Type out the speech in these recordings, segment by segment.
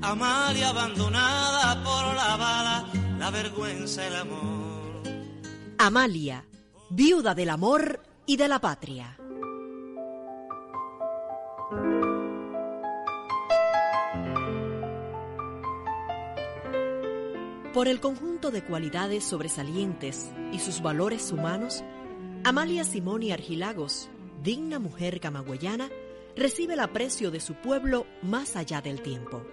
Amalia abandonada por la bala, la vergüenza, el amor. Amalia, viuda del amor y de la patria. Por el conjunto de cualidades sobresalientes y sus valores humanos, Amalia Simoni Argilagos, digna mujer camagüeyana, recibe el aprecio de su pueblo más allá del tiempo.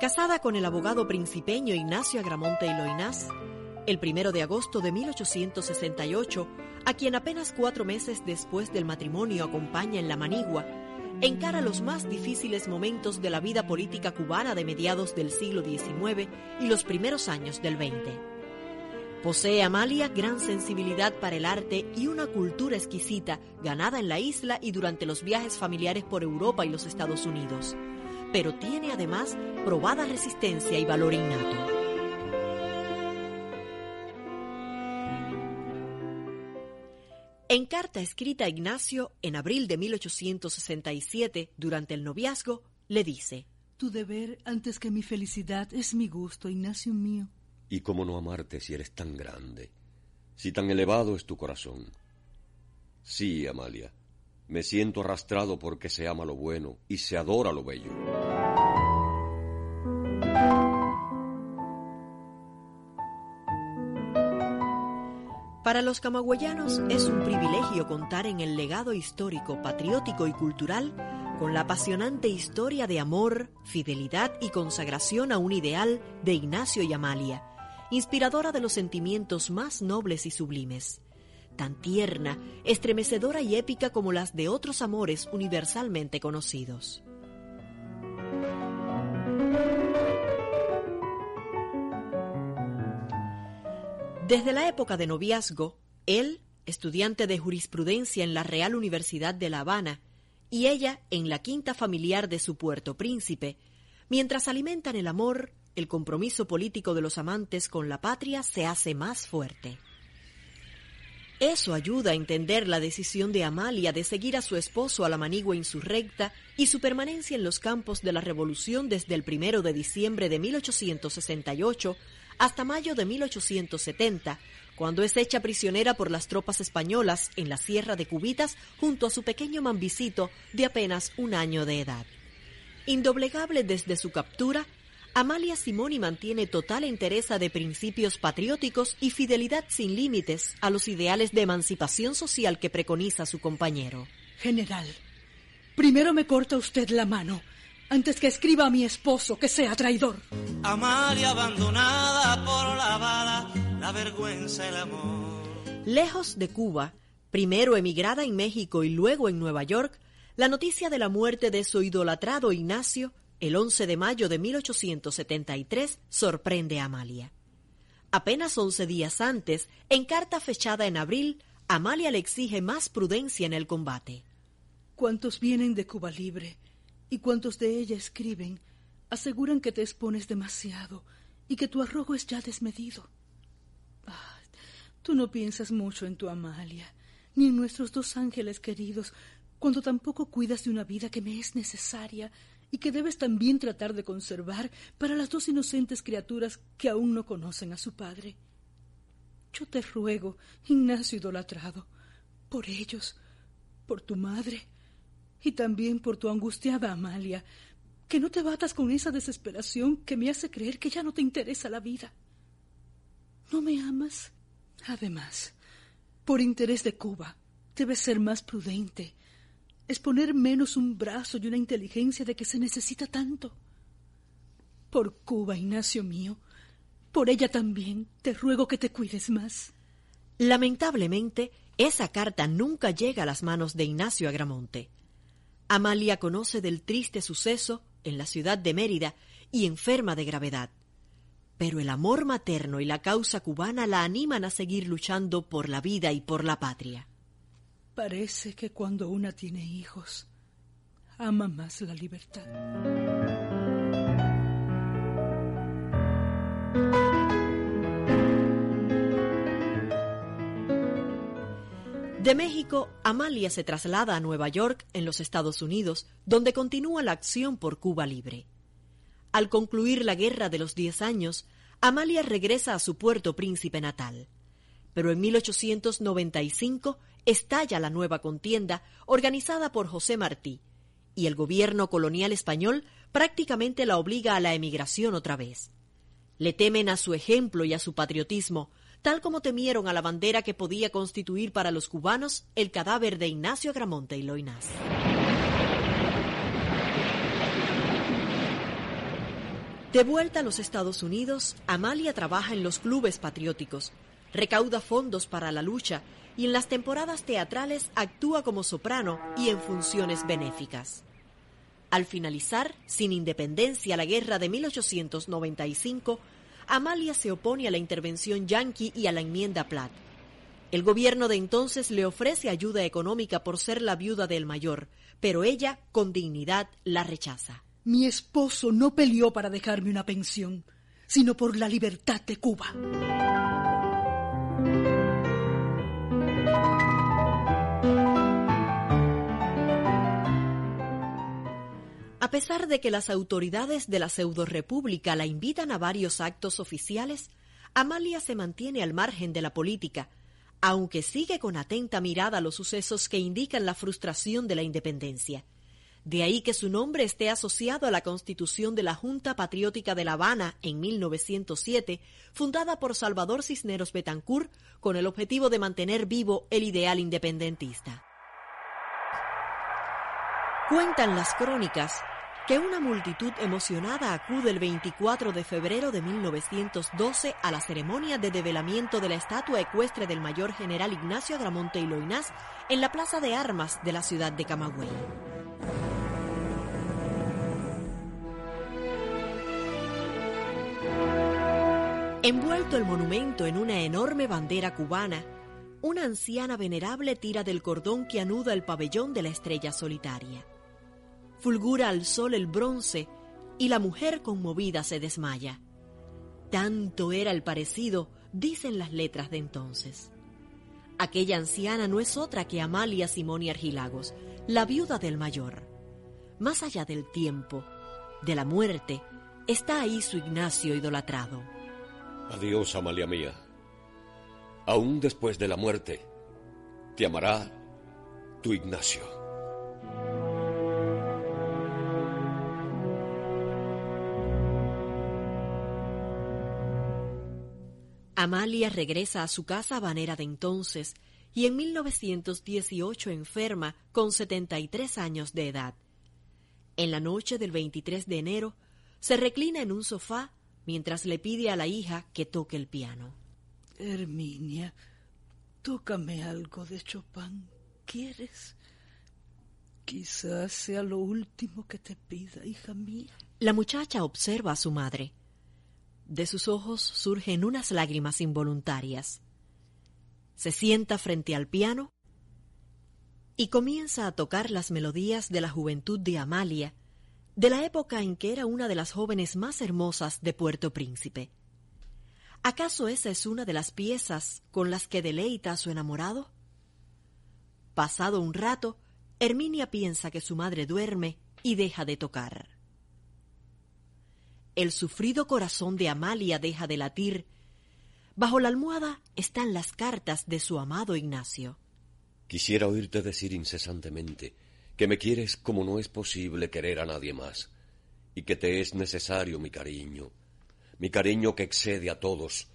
Casada con el abogado principeño Ignacio Agramonte y el primero de agosto de 1868, a quien apenas cuatro meses después del matrimonio acompaña en la manigua, encara los más difíciles momentos de la vida política cubana de mediados del siglo XIX y los primeros años del XX. Posee Amalia gran sensibilidad para el arte y una cultura exquisita ganada en la isla y durante los viajes familiares por Europa y los Estados Unidos, pero tiene además probada resistencia y valor innato. En carta escrita a Ignacio en abril de 1867, durante el noviazgo, le dice, Tu deber antes que mi felicidad es mi gusto, Ignacio mío. ¿Y cómo no amarte si eres tan grande? Si tan elevado es tu corazón. Sí, Amalia, me siento arrastrado porque se ama lo bueno y se adora lo bello. Para los camagüeyanos es un privilegio contar en el legado histórico, patriótico y cultural con la apasionante historia de amor, fidelidad y consagración a un ideal de Ignacio y Amalia, inspiradora de los sentimientos más nobles y sublimes, tan tierna, estremecedora y épica como las de otros amores universalmente conocidos. Desde la época de noviazgo, él, estudiante de jurisprudencia en la Real Universidad de La Habana, y ella en la quinta familiar de su Puerto Príncipe, mientras alimentan el amor, el compromiso político de los amantes con la patria se hace más fuerte. Eso ayuda a entender la decisión de Amalia de seguir a su esposo a la manigua insurrecta y su permanencia en los campos de la Revolución desde el primero de diciembre de 1868 hasta mayo de 1870, cuando es hecha prisionera por las tropas españolas en la Sierra de Cubitas junto a su pequeño mambicito de apenas un año de edad. Indoblegable desde su captura, Amalia Simoni mantiene total entereza de principios patrióticos y fidelidad sin límites a los ideales de emancipación social que preconiza su compañero. General, primero me corta usted la mano antes que escriba a mi esposo que sea traidor. Amalia abandonada por la bala, la vergüenza, el amor. Lejos de Cuba, primero emigrada en México y luego en Nueva York, la noticia de la muerte de su idolatrado Ignacio, el 11 de mayo de 1873, sorprende a Amalia. Apenas 11 días antes, en carta fechada en abril, Amalia le exige más prudencia en el combate. ¿Cuántos vienen de Cuba Libre? Y cuantos de ella escriben aseguran que te expones demasiado y que tu arrojo es ya desmedido. Ah, tú no piensas mucho en tu Amalia, ni en nuestros dos ángeles queridos, cuando tampoco cuidas de una vida que me es necesaria y que debes también tratar de conservar para las dos inocentes criaturas que aún no conocen a su padre. Yo te ruego, Ignacio idolatrado, por ellos, por tu madre, y también por tu angustiada Amalia, que no te batas con esa desesperación que me hace creer que ya no te interesa la vida. ¿No me amas? Además, por interés de Cuba, debes ser más prudente, exponer menos un brazo y una inteligencia de que se necesita tanto. Por Cuba, Ignacio mío, por ella también te ruego que te cuides más. Lamentablemente, esa carta nunca llega a las manos de Ignacio Agramonte. Amalia conoce del triste suceso en la ciudad de Mérida y enferma de gravedad. Pero el amor materno y la causa cubana la animan a seguir luchando por la vida y por la patria. Parece que cuando una tiene hijos, ama más la libertad. De México, Amalia se traslada a Nueva York, en los Estados Unidos, donde continúa la acción por Cuba Libre. Al concluir la Guerra de los Diez Años, Amalia regresa a su puerto príncipe natal. Pero en 1895 estalla la nueva contienda organizada por José Martí, y el gobierno colonial español prácticamente la obliga a la emigración otra vez. Le temen a su ejemplo y a su patriotismo, tal como temieron a la bandera que podía constituir para los cubanos el cadáver de Ignacio Agramonte y Loinás. De vuelta a los Estados Unidos, Amalia trabaja en los clubes patrióticos, recauda fondos para la lucha y en las temporadas teatrales actúa como soprano y en funciones benéficas. Al finalizar, sin independencia, la guerra de 1895, Amalia se opone a la intervención yanqui y a la enmienda Platt. El gobierno de entonces le ofrece ayuda económica por ser la viuda del mayor, pero ella, con dignidad, la rechaza. Mi esposo no peleó para dejarme una pensión, sino por la libertad de Cuba. A pesar de que las autoridades de la pseudo-república la invitan a varios actos oficiales, Amalia se mantiene al margen de la política, aunque sigue con atenta mirada los sucesos que indican la frustración de la independencia. De ahí que su nombre esté asociado a la constitución de la Junta Patriótica de La Habana en 1907, fundada por Salvador Cisneros Betancourt, con el objetivo de mantener vivo el ideal independentista. Cuentan las crónicas que una multitud emocionada acude el 24 de febrero de 1912 a la ceremonia de develamiento de la estatua ecuestre del mayor general Ignacio Agramonte y Loinás en la Plaza de Armas de la ciudad de Camagüey. Envuelto el monumento en una enorme bandera cubana, una anciana venerable tira del cordón que anuda el pabellón de la estrella solitaria fulgura al sol el bronce y la mujer conmovida se desmaya. Tanto era el parecido, dicen las letras de entonces. Aquella anciana no es otra que Amalia Simoni Argilagos, la viuda del mayor. Más allá del tiempo, de la muerte, está ahí su Ignacio idolatrado. Adiós, Amalia mía. Aún después de la muerte, te amará tu Ignacio. Amalia regresa a su casa habanera de entonces y en 1918 enferma con 73 años de edad. En la noche del 23 de enero se reclina en un sofá mientras le pide a la hija que toque el piano. Herminia, tócame algo de Chopin. ¿Quieres? Quizás sea lo último que te pida, hija mía. La muchacha observa a su madre. De sus ojos surgen unas lágrimas involuntarias. Se sienta frente al piano y comienza a tocar las melodías de la juventud de Amalia, de la época en que era una de las jóvenes más hermosas de Puerto Príncipe. ¿Acaso esa es una de las piezas con las que deleita a su enamorado? Pasado un rato, Herminia piensa que su madre duerme y deja de tocar. El sufrido corazón de Amalia deja de latir. Bajo la almohada están las cartas de su amado Ignacio. Quisiera oírte decir incesantemente que me quieres como no es posible querer a nadie más, y que te es necesario mi cariño, mi cariño que excede a todos,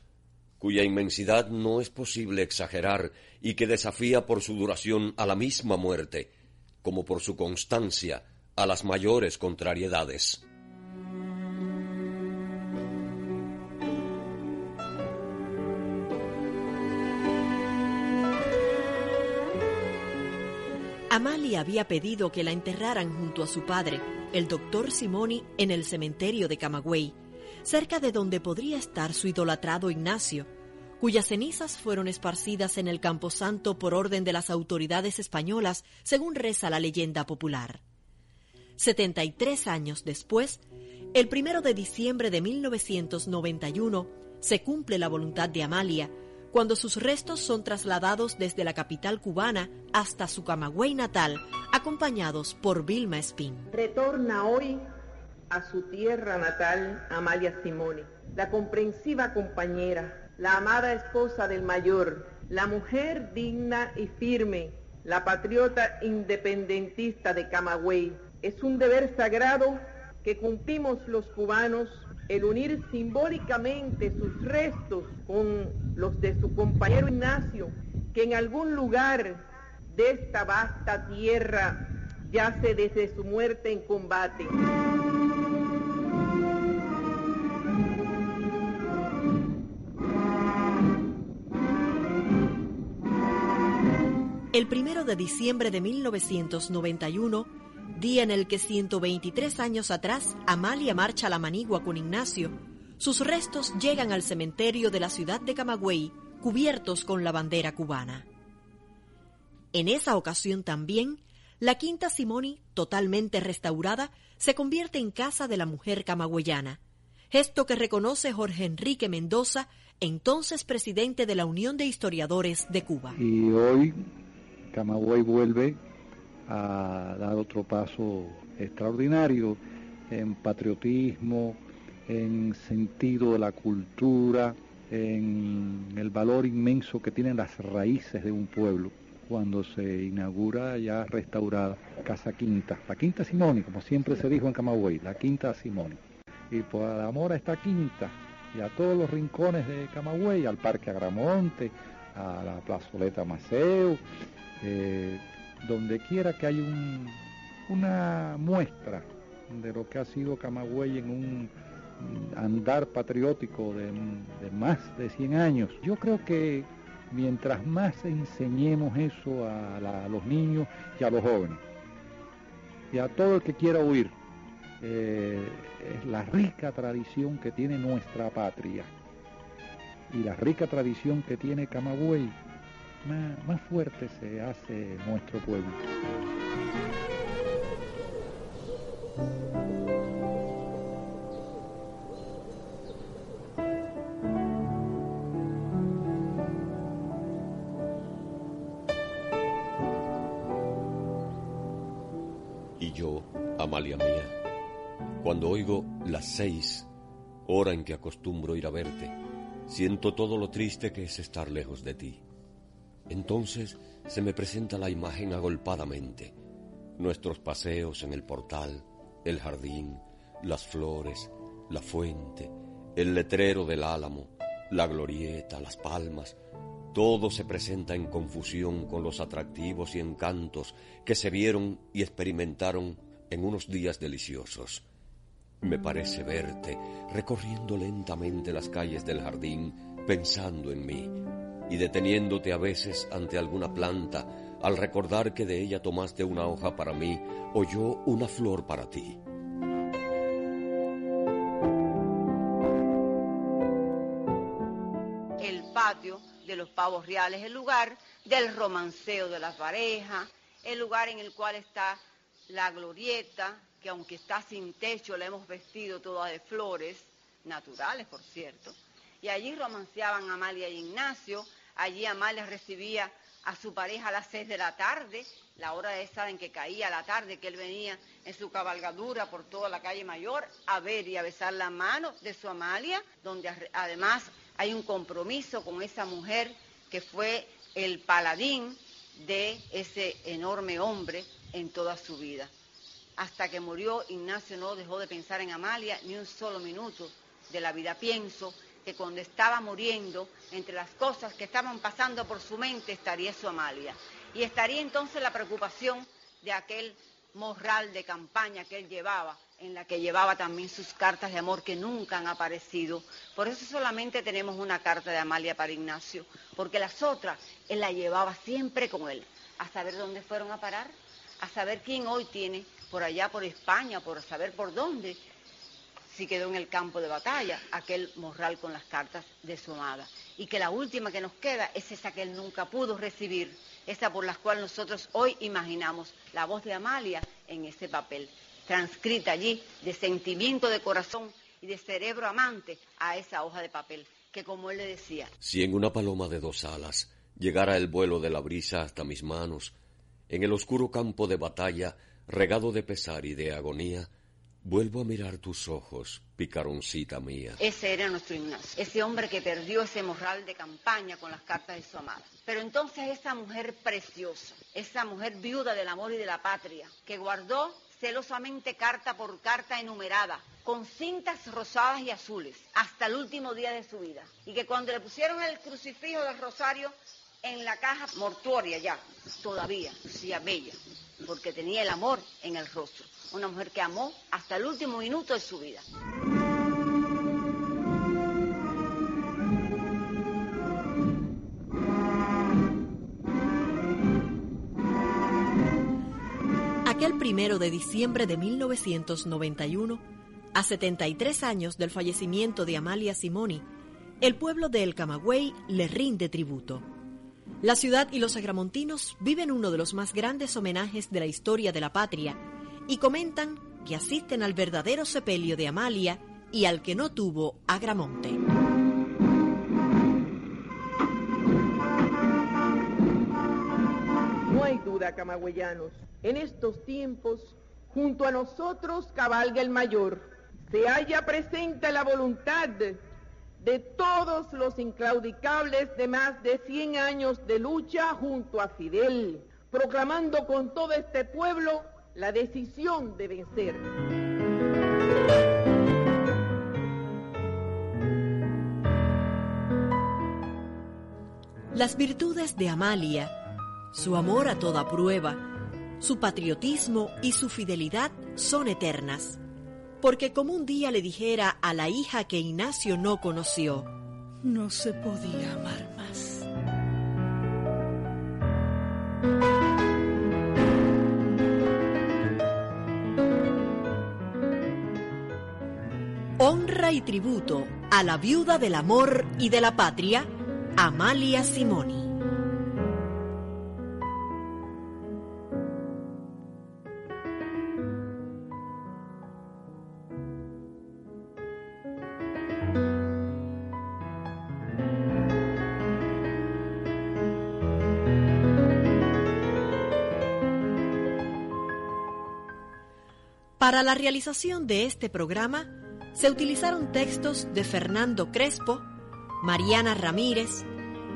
cuya inmensidad no es posible exagerar y que desafía por su duración a la misma muerte, como por su constancia a las mayores contrariedades. Amalia había pedido que la enterraran junto a su padre, el doctor Simoni, en el cementerio de Camagüey, cerca de donde podría estar su idolatrado Ignacio, cuyas cenizas fueron esparcidas en el camposanto por orden de las autoridades españolas, según reza la leyenda popular. 73 años después, el primero de diciembre de 1991, se cumple la voluntad de Amalia, cuando sus restos son trasladados desde la capital cubana hasta su Camagüey natal, acompañados por Vilma Espín. Retorna hoy a su tierra natal, Amalia Simoni, la comprensiva compañera, la amada esposa del mayor, la mujer digna y firme, la patriota independentista de Camagüey. Es un deber sagrado que cumplimos los cubanos el unir simbólicamente sus restos con los de su compañero Ignacio, que en algún lugar de esta vasta tierra yace desde su muerte en combate. El primero de diciembre de 1991, día en el que 123 años atrás Amalia marcha a la manigua con Ignacio, sus restos llegan al cementerio de la ciudad de Camagüey, cubiertos con la bandera cubana. En esa ocasión también, la Quinta Simoni, totalmente restaurada, se convierte en casa de la mujer camagüeyana, gesto que reconoce Jorge Enrique Mendoza, entonces presidente de la Unión de Historiadores de Cuba. Y hoy Camagüey vuelve a dar otro paso extraordinario en patriotismo, en sentido de la cultura, en el valor inmenso que tienen las raíces de un pueblo cuando se inaugura ya restaurada Casa Quinta, la Quinta Simoni, como siempre se dijo en Camagüey, la Quinta Simoni. Y por amor a esta quinta y a todos los rincones de Camagüey, al Parque Agramonte, a la plazoleta Maceo, eh, donde quiera que haya una muestra de lo que ha sido Camagüey en un andar patriótico de, más de 100 años. Yo creo que mientras más enseñemos eso a, los niños y a los jóvenes, y a todo el que quiera oír, eh, es la rica tradición que tiene nuestra patria y la rica tradición que tiene Camagüey más, fuerte se hace nuestro pueblo. Y yo, Amalia mía, cuando oigo las seis, hora en que acostumbro ir a verte, siento todo lo triste que es estar lejos de ti. Entonces se me presenta la imagen agolpadamente, nuestros paseos en el portal, el jardín, las flores, la fuente, el letrero del álamo, la glorieta, las palmas, todo se presenta en confusión con los atractivos y encantos que se vieron y experimentaron en unos días deliciosos. Me parece verte recorriendo lentamente las calles del jardín, pensando en mí, y deteniéndote a veces ante alguna planta al recordar que de ella tomaste una hoja para mí o yo una flor para ti. El patio de los pavos reales, el lugar del romanceo de las parejas, el lugar en el cual está la glorieta, que aunque está sin techo la hemos vestido toda de flores, naturales por cierto, y allí romanceaban Amalia y Ignacio, allí Amalia recibía a su pareja a las seis de la tarde, la hora esa en que caía la tarde, que él venía en su cabalgadura por toda la calle mayor a ver y a besar la mano de su Amalia, donde además hay un compromiso con esa mujer que fue el paladín de ese enorme hombre en toda su vida. Hasta que murió, Ignacio no dejó de pensar en Amalia ni un solo minuto de la vida. Pienso que cuando estaba muriendo, entre las cosas que estaban pasando por su mente estaría su Amalia. Y estaría entonces la preocupación de aquel morral de campaña que él llevaba, en la que llevaba también sus cartas de amor que nunca han aparecido. Por eso solamente tenemos una carta de Amalia para Ignacio, porque las otras él la llevaba siempre con él, a saber dónde fueron a parar, a saber quién hoy tiene por allá, por España, por saber por dónde, si quedó en el campo de batalla, aquel morral con las cartas de su amada. Y que la última que nos queda es esa que él nunca pudo recibir, esa por la cual nosotros hoy imaginamos la voz de Amalia en ese papel, transcrita allí de sentimiento de corazón y de cerebro amante a esa hoja de papel, que como él le decía. Si en una paloma de dos alas llegara el vuelo de la brisa hasta mis manos, en el oscuro campo de batalla, regado de pesar y de agonía, Vuelvo a mirar tus ojos, picaroncita mía. Ese era nuestro Ignacio, ese hombre que perdió ese morral de campaña con las cartas de su amada. Pero entonces esa mujer preciosa, esa mujer viuda del amor y de la patria, que guardó celosamente carta por carta enumerada, con cintas rosadas y azules, hasta el último día de su vida. Y que cuando le pusieron el crucifijo del rosario en la caja mortuoria ya, todavía lucía bella, porque tenía el amor en el rostro una mujer que amó hasta el último minuto de su vida. Aquel primero de diciembre de 1991, a 73 años del fallecimiento de Amalia Simoni, el pueblo de El Camagüey le rinde tributo. La ciudad y los agramontinos viven uno de los más grandes homenajes de la historia de la patria y comentan que asisten al verdadero sepelio de Amalia y al que no tuvo Agramonte. No hay duda, camagüeyanos, en estos tiempos, junto a nosotros cabalga el mayor. Se halla presente la voluntad de todos los inclaudicables de más de 100 años de lucha junto a Fidel, proclamando con todo este pueblo la decisión de vencer. Las virtudes de Amalia, su amor a toda prueba, su patriotismo y su fidelidad son eternas, porque como un día le dijera a la hija que Ignacio no conoció, no se podía amar más. honra y tributo a la viuda del amor y de la patria, Amalia Simoni. Para la realización de este programa, se utilizaron textos de Fernando Crespo, Mariana Ramírez,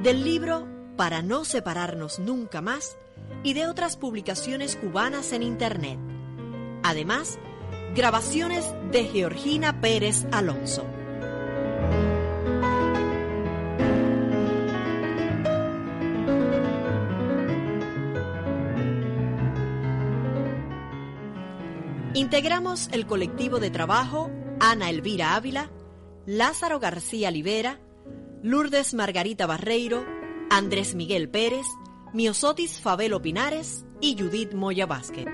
del libro Para no separarnos nunca más y de otras publicaciones cubanas en Internet. Además, grabaciones de Georgina Pérez Alonso. Integramos el colectivo de trabajo Ana Elvira Ávila, Lázaro García Livera, Lourdes Margarita Barreiro, Andrés Miguel Pérez, Miosotis Fabelo Pinares y Judith Moya Vázquez.